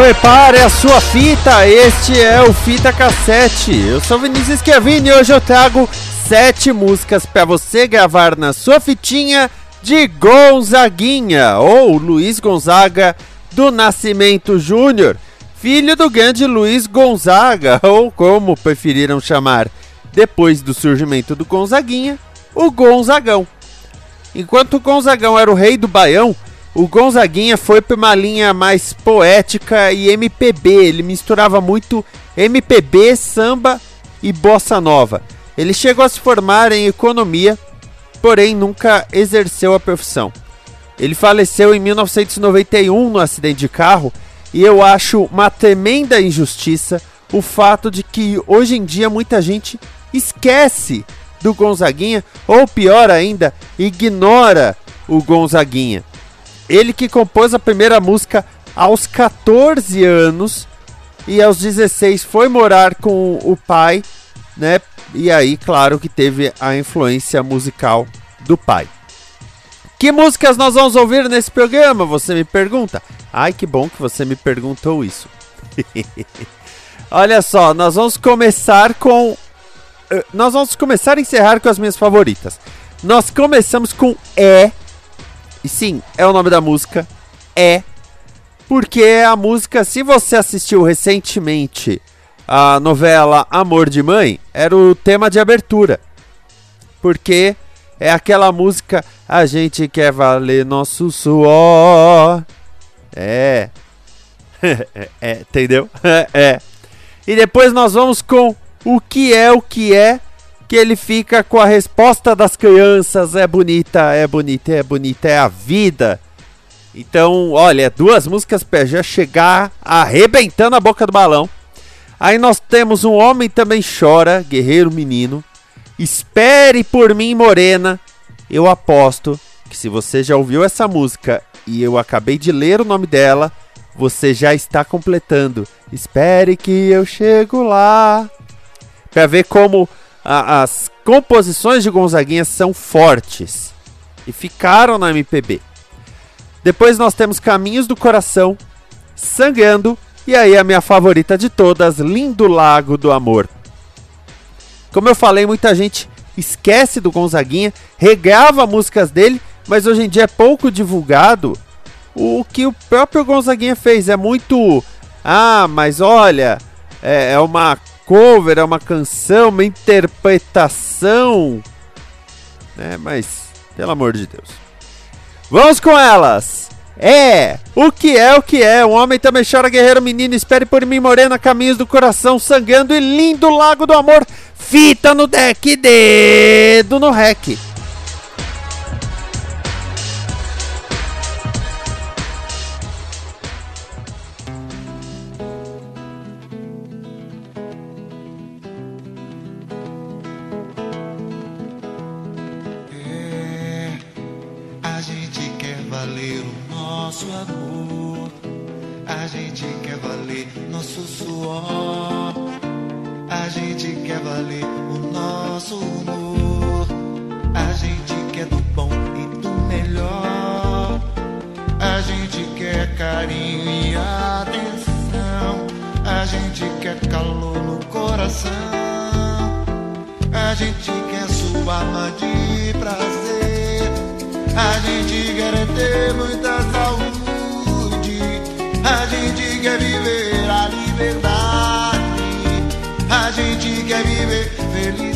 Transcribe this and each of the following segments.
Prepare a sua fita, este é o Fita Cassete. Eu sou Vinícius Kevin e hoje eu trago sete músicas para você gravar na sua fitinha de Gonzaguinha, ou Luiz Gonzaga do Nascimento Júnior, filho do grande Luiz Gonzaga, ou como preferiram chamar depois do surgimento do Gonzaguinha, o Gonzagão. Enquanto o Gonzagão era o rei do Baião, o Gonzaguinha foi para uma linha mais poética e MPB. Ele misturava muito MPB, samba e bossa nova. Ele chegou a se formar em economia, porém nunca exerceu a profissão. Ele faleceu em 1991 no acidente de carro e eu acho uma tremenda injustiça o fato de que hoje em dia muita gente esquece do Gonzaguinha ou pior ainda, ignora o Gonzaguinha. Ele que compôs a primeira música aos 14 anos e aos 16 foi morar com o pai, né? E aí, claro que teve a influência musical do pai. Que músicas nós vamos ouvir nesse programa? Você me pergunta. Ai, que bom que você me perguntou isso. Olha só, nós vamos começar com. Eh, nós vamos começar a encerrar com as minhas favoritas. Nós começamos com E e sim, é o nome da música. É. Porque a música, se você assistiu recentemente a novela Amor de Mãe, era o tema de abertura. Porque é aquela música A gente quer valer nosso suor. É. é, entendeu? é. E depois nós vamos com O que é o que é que ele fica com a resposta das crianças: é bonita, é bonita, é bonita, é a vida. Então, olha, duas músicas para já chegar arrebentando a boca do balão. Aí nós temos Um Homem Também Chora, Guerreiro Menino. Espere por mim, Morena. Eu aposto que se você já ouviu essa música e eu acabei de ler o nome dela, você já está completando. Espere que eu chego lá. Pra ver como a, as composições de Gonzaguinha são fortes e ficaram na MPB. Depois nós temos Caminhos do Coração, Sangrando e aí a minha favorita de todas, Lindo Lago do Amor. Como eu falei, muita gente esquece do Gonzaguinha, regrava músicas dele, mas hoje em dia é pouco divulgado o que o próprio Gonzaguinha fez. É muito. Ah, mas olha, é, é uma cover, é uma canção, uma interpretação. Né? Mas, pelo amor de Deus. Vamos com elas! É! O que é o que é? Um homem também chora, guerreiro menino. Espere por mim, morena, caminhos do coração, sangrando e lindo lago do amor. Fita no deck, dedo no rec. Quer viver a liberdade. A gente quer viver ter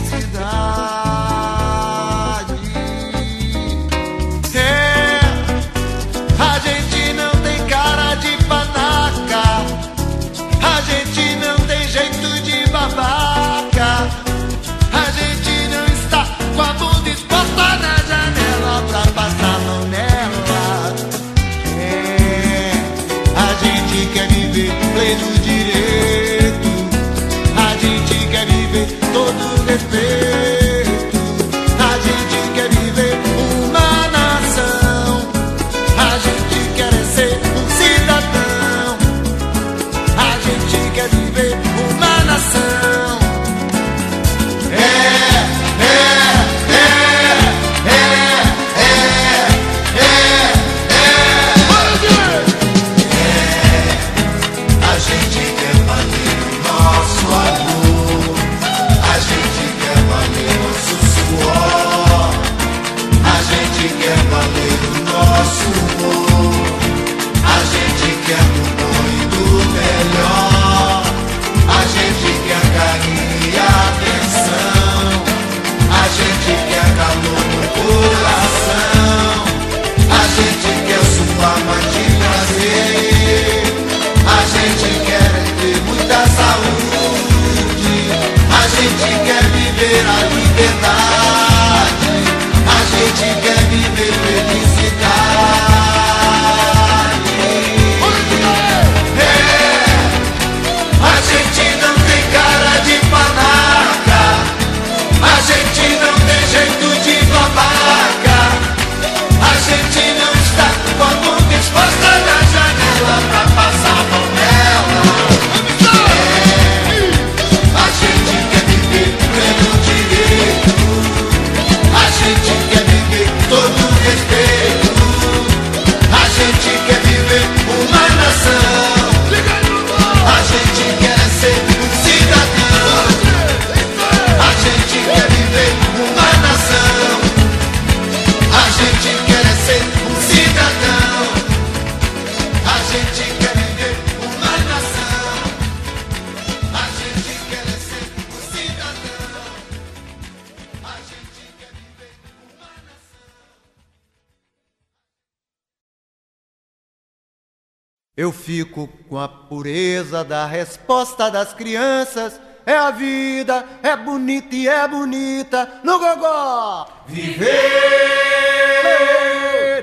Eu fico com a pureza da resposta das crianças. É a vida, é bonita e é bonita no gogó. Viver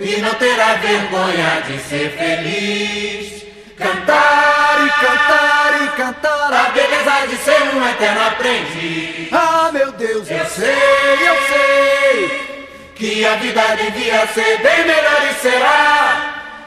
e não terá vergonha de ser feliz. Cantar e cantar e cantar a beleza de ser um eterno aprendiz. Ah, meu Deus, eu sei, eu sei que a vida devia ser bem melhor e será.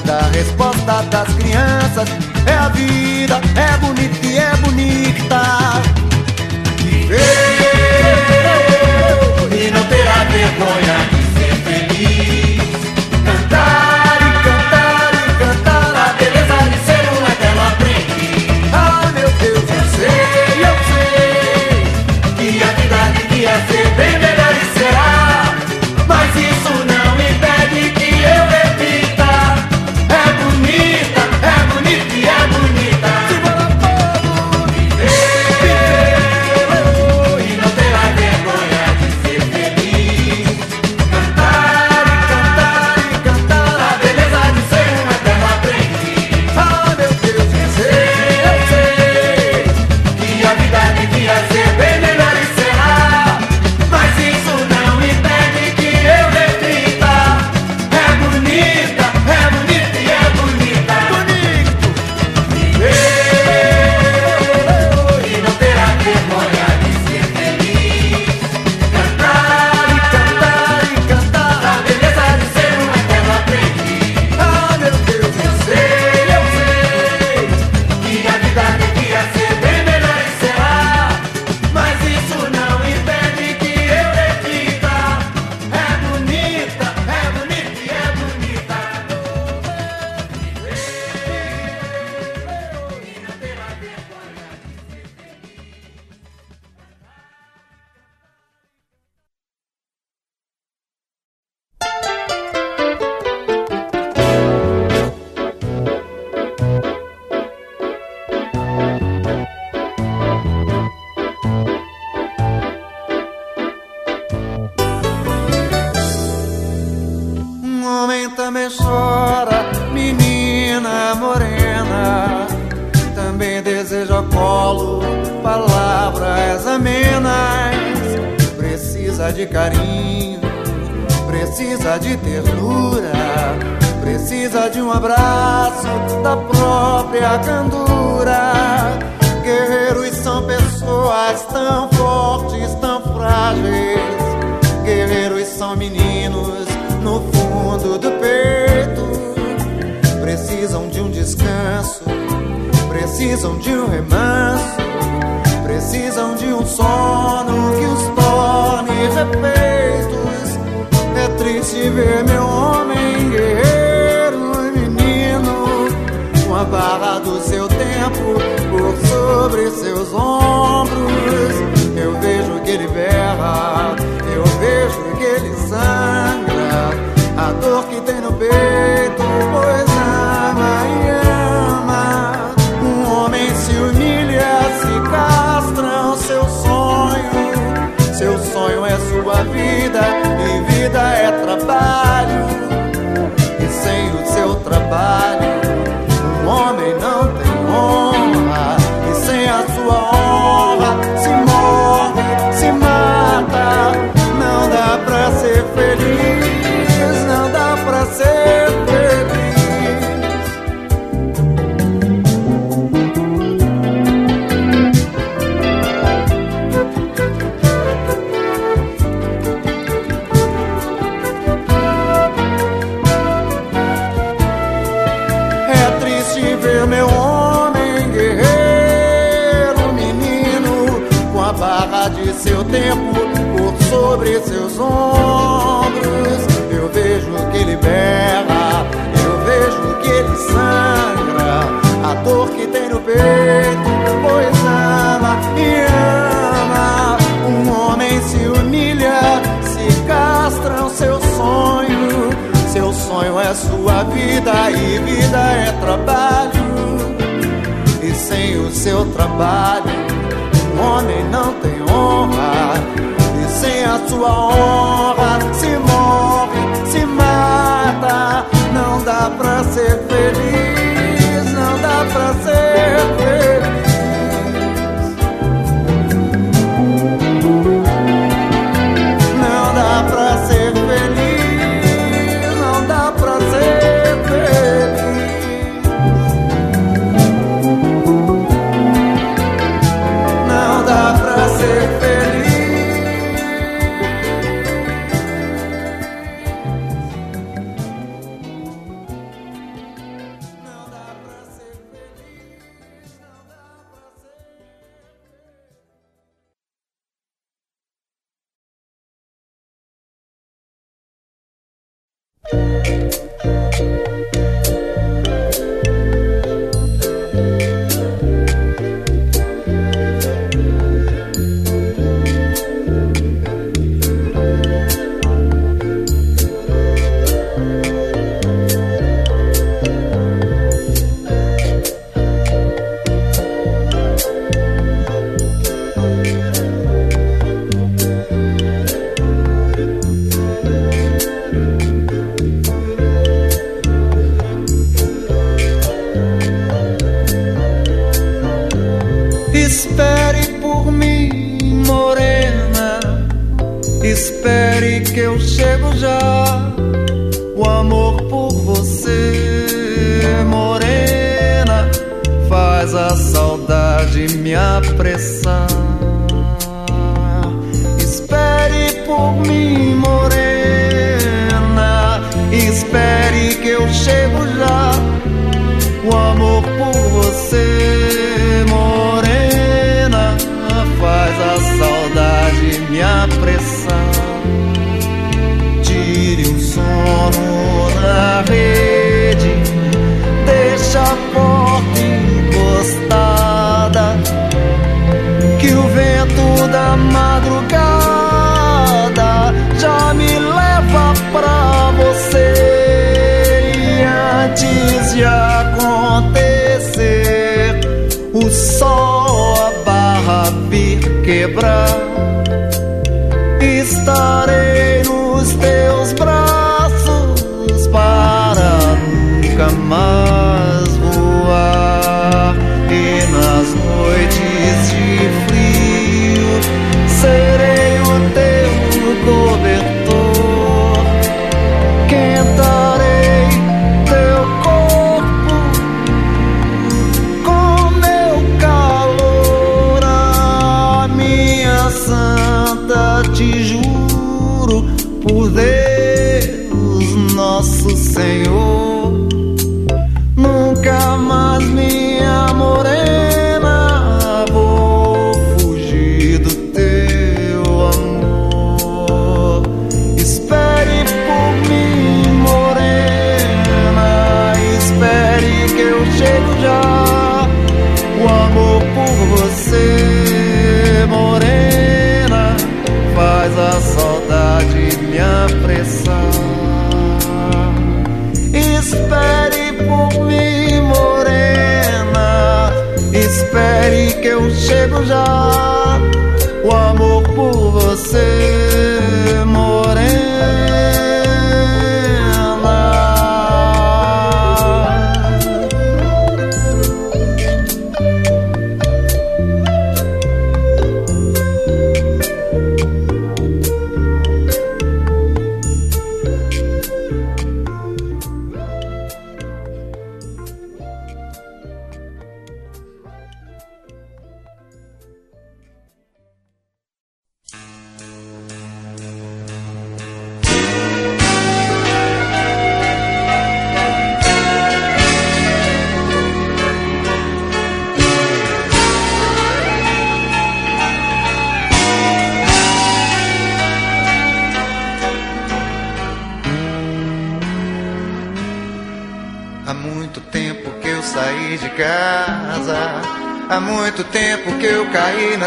da resposta das crianças. É a vida, é bonita e é bonita. Viver e não terá vergonha de ser feliz. Cantar e cantar e cantar a beleza de ser um eterno aprendiz. Ah, meu Deus, eu sei, eu sei que a vida devia ser bem tão fortes, tão frágeis. Guerreiros são meninos no fundo do peito. Precisam de um descanso, precisam de um remanso, precisam de um sono que os torne refeitos. É triste ver meu homem guerreiro e menino com a barra do seu tempo sobre seus ombros. Eu vejo que ele berra, eu vejo que ele sangra. A dor que tem no peito, pois ama e ama. Um homem se humilha, se castram seu sonho. Seu sonho é sua vida e vida é trabalho. Vida é trabalho. E sem o seu trabalho, um homem não tem honra. E sem a sua honra, se morre, se mata. Não dá pra ser feliz, Espere que eu chego já. O amor por você, morena, faz a saudade me apressar. Tire o sono na rede, quebrar, estarei nos teus braços para nunca mais.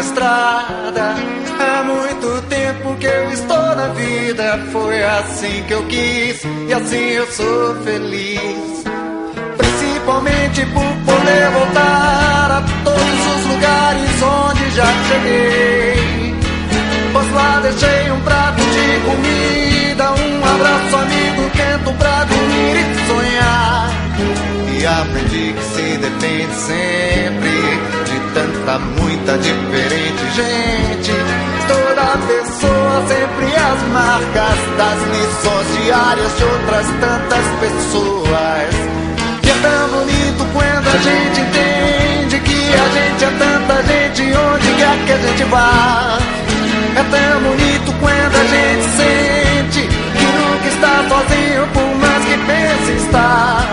Estrada. Há muito tempo que eu estou na vida. Foi assim que eu quis e assim eu sou feliz. Principalmente por poder voltar a todos os lugares onde já cheguei. Pois lá deixei um prato de comida, um abraço amigo, quento pra dormir e sonhar. E aprendi que se depende sempre de tanta, muita diferente gente. Toda pessoa sempre as marcas das lições diárias de outras tantas pessoas. E é tão bonito quando a gente entende que a gente é tanta gente onde quer que a gente vá. É tão bonito quando a gente sente que nunca está sozinho, por mais que pense estar.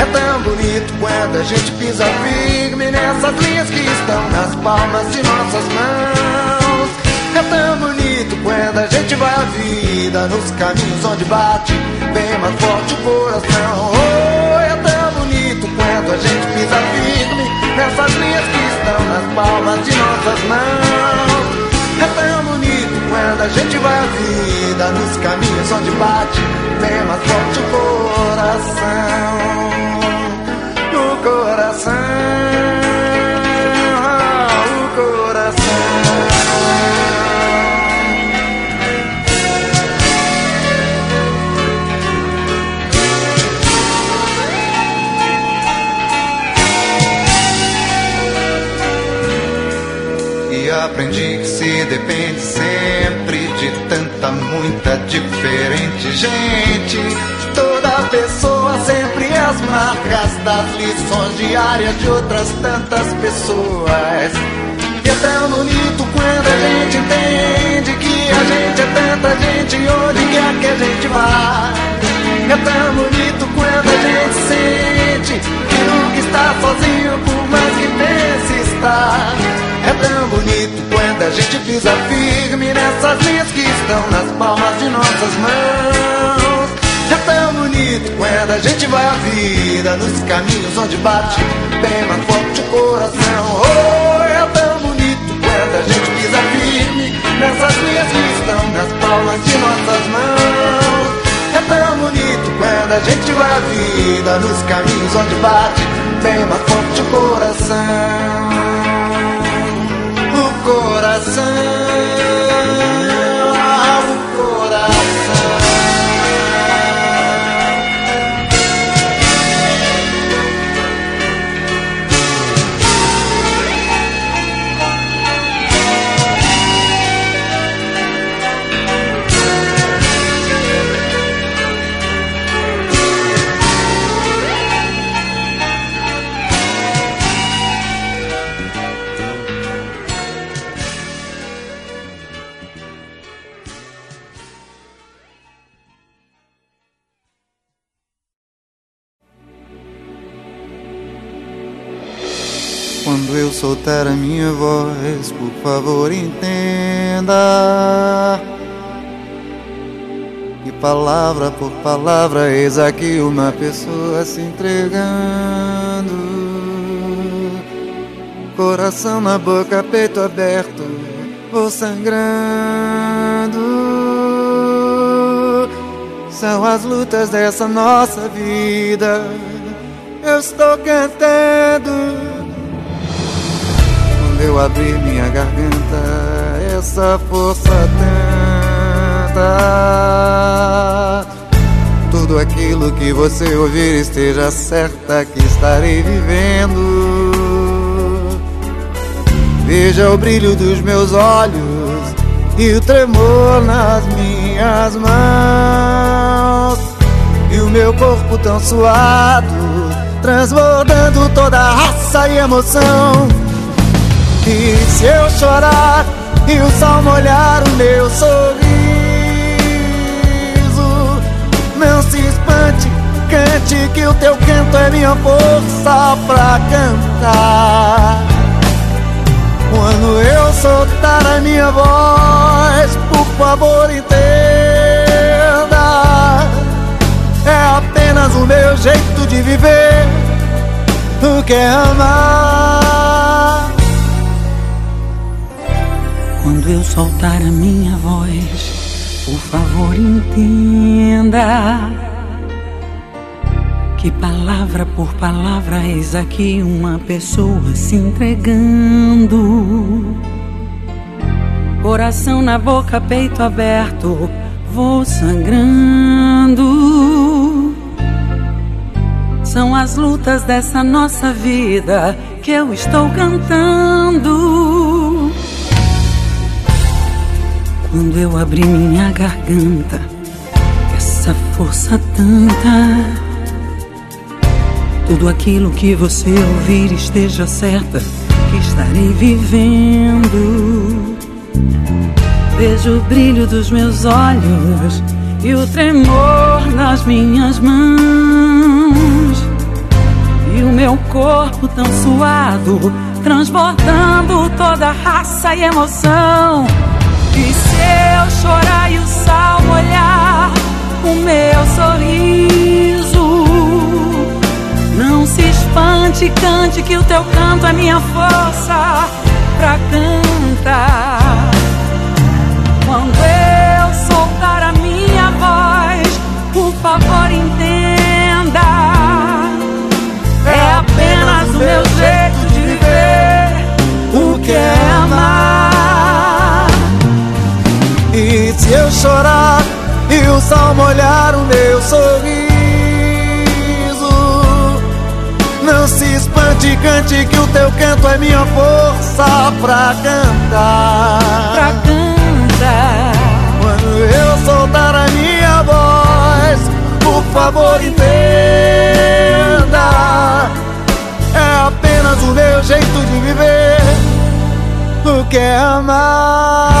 É tão bonito quando a gente pisa firme nessas linhas que estão nas palmas de nossas mãos. É tão bonito quando a gente vai a vida nos caminhos onde bate bem mais forte o coração. Oh, é tão bonito quando a gente pisa firme nessas linhas que estão nas palmas de nossas mãos. É tão bonito quando a gente vai a vida nos caminhos onde bate bem mais forte o coração. Coração, o coração. E aprendi que se depende sempre de tanta, muita diferente gente. Toda pessoa sempre as marcas das lições diárias de outras tantas pessoas. E é tão bonito quando a gente entende que a gente é tanta gente onde quer que a gente vá. É tão bonito quando a gente sente que nunca está sozinho, por mais que pense estar. É tão bonito quando a gente pisa firme nessas linhas que estão nas palmas de nossas mãos. Bonito quando a gente vai a vida nos caminhos onde bate bem mais forte o coração. Oh, é tão bonito quando a gente pisa firme nessas linhas que estão nas palmas de nossas mãos. É tão bonito quando a gente vai a vida nos caminhos onde bate bem mais forte o coração. O coração, Soltar a minha voz, por favor entenda. E palavra por palavra, eis aqui uma pessoa se entregando. Coração na boca, peito aberto, vou sangrando. São as lutas dessa nossa vida. Eu estou cantando. Eu abrir minha garganta, essa força tanta. Tudo aquilo que você ouvir esteja certa que estarei vivendo. Veja o brilho dos meus olhos e o tremor nas minhas mãos. E o meu corpo tão suado, transbordando toda a raça e emoção. E se eu chorar e o sol molhar o meu sorriso, não se espante, cante que o teu canto é minha força pra cantar. Quando eu soltar a minha voz, por favor entenda. É apenas o meu jeito de viver, o que é amar. Quando eu soltar a minha voz, por favor entenda que palavra por palavra eis aqui uma pessoa se entregando. Coração na boca, peito aberto, vou sangrando. São as lutas dessa nossa vida que eu estou cantando. Quando eu abri minha garganta, essa força tanta. Tudo aquilo que você ouvir esteja certa que estarei vivendo. Vejo o brilho dos meus olhos e o tremor nas minhas mãos. E o meu corpo tão suado, transbordando toda raça e emoção. E se eu chorar e o sal molhar o meu sorriso? Não se espante, cante que o teu canto é minha força pra cantar. Quando eu soltar a minha voz, por favor entenda. Chorar e o sol molhar o meu sorriso? Não se espante, cante que o teu canto é minha força pra cantar. Pra cantar. Quando eu soltar a minha voz, por favor entenda. É apenas o meu jeito de viver o que é amar.